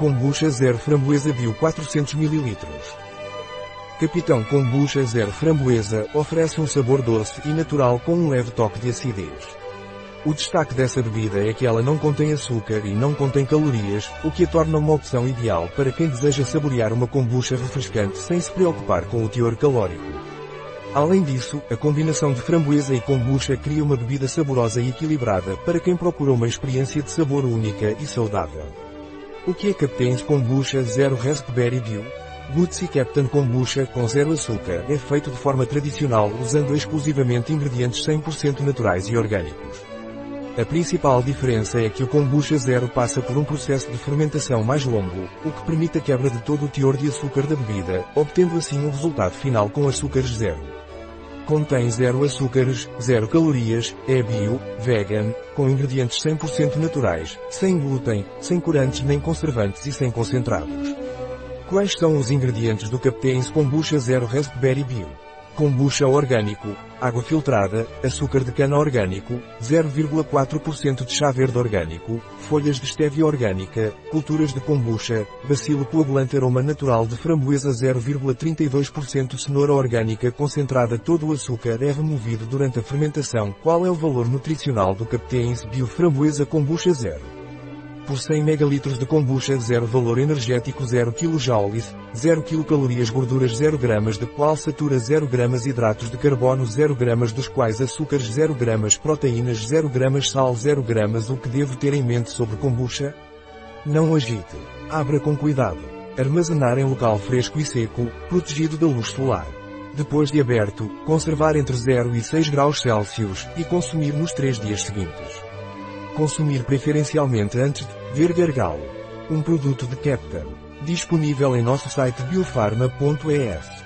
Kombucha Zero Framboesa Bio 400 ml. Capitão Kombucha Zero Framboesa oferece um sabor doce e natural com um leve toque de acidez. O destaque dessa bebida é que ela não contém açúcar e não contém calorias, o que a torna uma opção ideal para quem deseja saborear uma kombucha refrescante sem se preocupar com o teor calórico. Além disso, a combinação de framboesa e kombucha cria uma bebida saborosa e equilibrada para quem procura uma experiência de sabor única e saudável. O que é Captain's Kombucha Zero Raspberry Bio? Bootsy Captain Kombucha com zero açúcar é feito de forma tradicional usando exclusivamente ingredientes 100% naturais e orgânicos. A principal diferença é que o kombucha zero passa por um processo de fermentação mais longo, o que permite a quebra de todo o teor de açúcar da bebida, obtendo assim um resultado final com açúcares zero. Contém zero açúcares, zero calorias, é bio, vegan, com ingredientes 100% naturais, sem glúten, sem corantes nem conservantes e sem concentrados. Quais são os ingredientes do Captain's Kombucha Zero Raspberry Bio? Kombucha orgânico, água filtrada, açúcar de cana orgânico, 0,4% de chá verde orgânico, folhas de estévia orgânica, culturas de kombucha, bacilo coagulante aroma natural de framboesa 0,32% cenoura orgânica concentrada todo o açúcar é removido durante a fermentação. Qual é o valor nutricional do Captain's Bio Framboesa Kombucha Zero? Por 100 ml de kombucha 0 valor energético 0 kJ, 0 kcal gorduras 0 gramas de qual satura 0 gramas hidratos de carbono 0 gramas dos quais açúcares 0 gramas proteínas 0 gramas sal 0 gramas o que devo ter em mente sobre kombucha? Não agite. Abra com cuidado. Armazenar em local fresco e seco, protegido da luz solar. Depois de aberto, conservar entre 0 e 6 graus Celsius, e consumir nos 3 dias seguintes. Consumir preferencialmente antes de ver gargalo. Um produto de Captain. Disponível em nosso site biofarma.es.